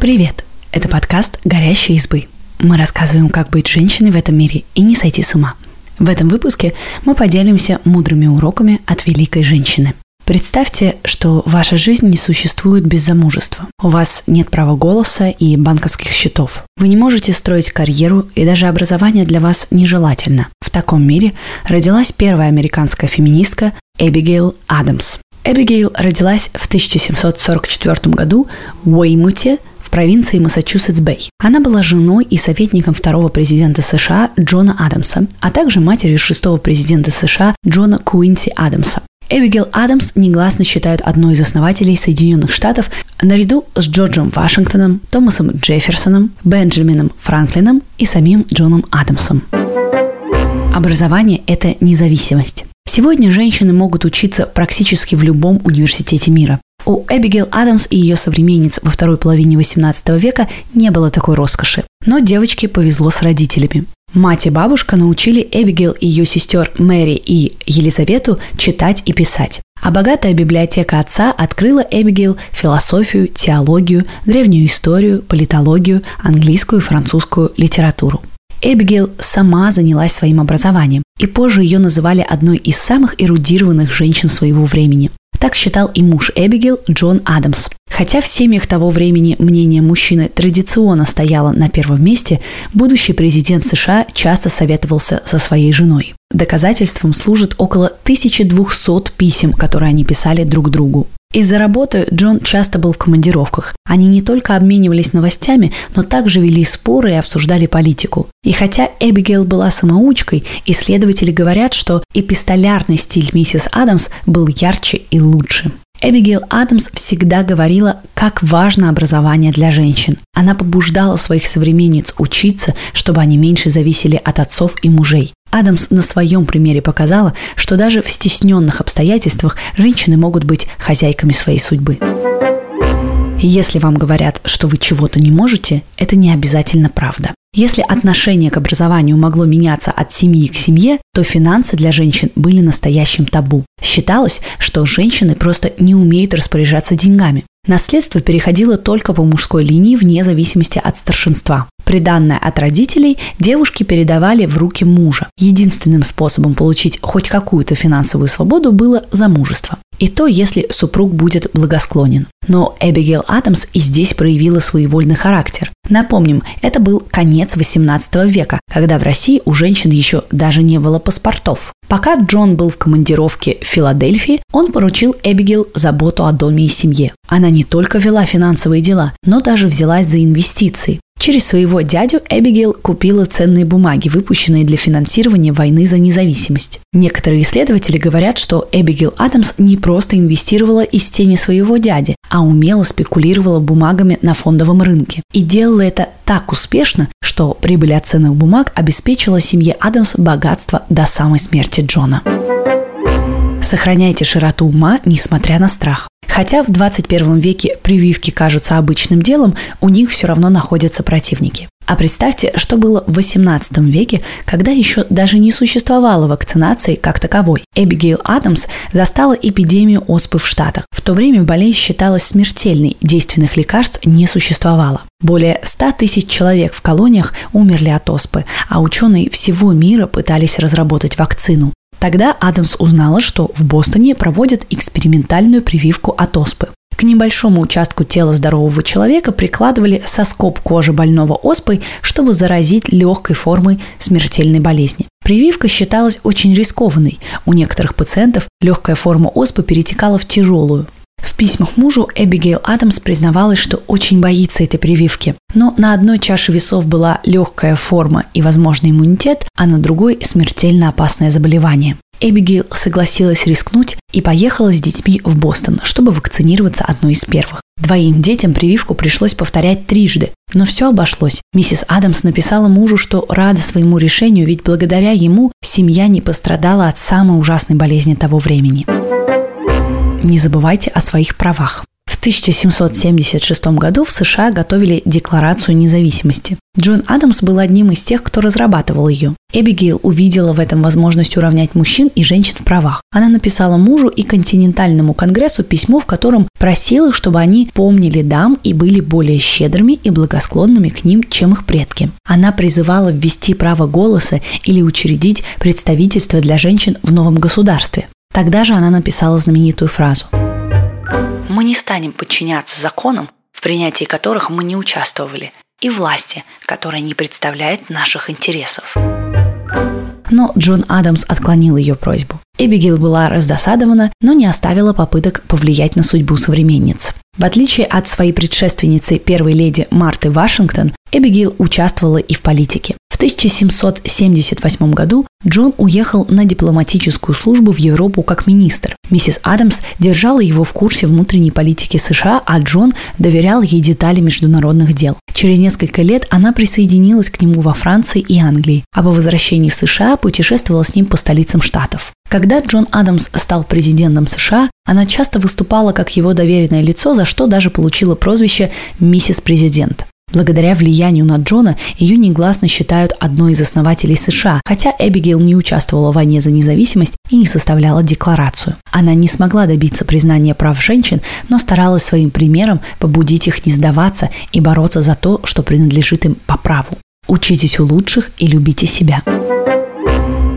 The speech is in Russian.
Привет! Это подкаст «Горящие избы». Мы рассказываем, как быть женщиной в этом мире и не сойти с ума. В этом выпуске мы поделимся мудрыми уроками от великой женщины. Представьте, что ваша жизнь не существует без замужества. У вас нет права голоса и банковских счетов. Вы не можете строить карьеру, и даже образование для вас нежелательно. В таком мире родилась первая американская феминистка Эбигейл Адамс. Эбигейл родилась в 1744 году в Уэймуте, провинции Массачусетс-Бэй. Она была женой и советником второго президента США Джона Адамса, а также матерью шестого президента США Джона Куинси Адамса. Эбигейл Адамс негласно считают одной из основателей Соединенных Штатов наряду с Джорджем Вашингтоном, Томасом Джефферсоном, Бенджамином Франклином и самим Джоном Адамсом. Образование – это независимость. Сегодня женщины могут учиться практически в любом университете мира. У Эбигейл Адамс и ее современниц во второй половине XVIII века не было такой роскоши. Но девочке повезло с родителями. Мать и бабушка научили Эбигейл и ее сестер Мэри и Елизавету читать и писать. А богатая библиотека отца открыла Эбигейл философию, теологию, древнюю историю, политологию, английскую и французскую литературу. Эбигейл сама занялась своим образованием, и позже ее называли одной из самых эрудированных женщин своего времени. Так считал и муж Эбигейл Джон Адамс. Хотя в семьях того времени мнение мужчины традиционно стояло на первом месте, будущий президент США часто советовался со своей женой. Доказательством служит около 1200 писем, которые они писали друг другу. Из-за работы Джон часто был в командировках. Они не только обменивались новостями, но также вели споры и обсуждали политику. И хотя Эбигейл была самоучкой, исследователи говорят, что эпистолярный стиль миссис Адамс был ярче и лучше. Эбигейл Адамс всегда говорила, как важно образование для женщин. Она побуждала своих современниц учиться, чтобы они меньше зависели от отцов и мужей. Адамс на своем примере показала, что даже в стесненных обстоятельствах женщины могут быть хозяйками своей судьбы. Если вам говорят, что вы чего-то не можете, это не обязательно правда. Если отношение к образованию могло меняться от семьи к семье, то финансы для женщин были настоящим табу. Считалось, что женщины просто не умеют распоряжаться деньгами. Наследство переходило только по мужской линии вне зависимости от старшинства. Приданное от родителей девушки передавали в руки мужа. Единственным способом получить хоть какую-то финансовую свободу было замужество. И то, если супруг будет благосклонен. Но Эбигейл Адамс и здесь проявила своевольный характер. Напомним, это был конец 18 века, когда в России у женщин еще даже не было паспортов. Пока Джон был в командировке в Филадельфии, он поручил Эбигейл заботу о доме и семье. Она не только вела финансовые дела, но даже взялась за инвестиции. Через своего дядю Эбигейл купила ценные бумаги, выпущенные для финансирования войны за независимость. Некоторые исследователи говорят, что Эбигейл Адамс не просто инвестировала из тени своего дяди, а умело спекулировала бумагами на фондовом рынке. И делала это так успешно, что прибыль от ценных бумаг обеспечила семье Адамс богатство до самой смерти Джона. Сохраняйте широту ума, несмотря на страх. Хотя в 21 веке прививки кажутся обычным делом, у них все равно находятся противники. А представьте, что было в 18 веке, когда еще даже не существовало вакцинации как таковой. Эбигейл Адамс застала эпидемию оспы в Штатах. В то время болезнь считалась смертельной, действенных лекарств не существовало. Более 100 тысяч человек в колониях умерли от оспы, а ученые всего мира пытались разработать вакцину. Тогда Адамс узнала, что в Бостоне проводят экспериментальную прививку от оспы. К небольшому участку тела здорового человека прикладывали соскоб кожи больного оспой, чтобы заразить легкой формой смертельной болезни. Прививка считалась очень рискованной. У некоторых пациентов легкая форма оспы перетекала в тяжелую. В письмах мужу Эбигейл Адамс признавалась, что очень боится этой прививки. Но на одной чаше весов была легкая форма и возможный иммунитет, а на другой – смертельно опасное заболевание. Эбигейл согласилась рискнуть и поехала с детьми в Бостон, чтобы вакцинироваться одной из первых. Двоим детям прививку пришлось повторять трижды, но все обошлось. Миссис Адамс написала мужу, что рада своему решению, ведь благодаря ему семья не пострадала от самой ужасной болезни того времени. Не забывайте о своих правах. В 1776 году в США готовили Декларацию независимости. Джон Адамс был одним из тех, кто разрабатывал ее. Эбигейл увидела в этом возможность уравнять мужчин и женщин в правах. Она написала мужу и континентальному конгрессу письмо, в котором просила, чтобы они помнили дам и были более щедрыми и благосклонными к ним, чем их предки. Она призывала ввести право голоса или учредить представительство для женщин в новом государстве. Тогда же она написала знаменитую фразу «Мы не станем подчиняться законам, в принятии которых мы не участвовали, и власти, которая не представляет наших интересов». Но Джон Адамс отклонил ее просьбу. Эбигейл была раздосадована, но не оставила попыток повлиять на судьбу современниц. В отличие от своей предшественницы первой леди Марты Вашингтон, Эбигейл участвовала и в политике. 1778 году Джон уехал на дипломатическую службу в Европу как министр. Миссис Адамс держала его в курсе внутренней политики США, а Джон доверял ей детали международных дел. Через несколько лет она присоединилась к нему во Франции и Англии, а по возвращении в США путешествовала с ним по столицам штатов. Когда Джон Адамс стал президентом США, она часто выступала как его доверенное лицо, за что даже получила прозвище «Миссис Президент». Благодаря влиянию на Джона ее негласно считают одной из основателей США, хотя Эбигейл не участвовала в войне за независимость и не составляла декларацию. Она не смогла добиться признания прав женщин, но старалась своим примером побудить их не сдаваться и бороться за то, что принадлежит им по праву. Учитесь у лучших и любите себя.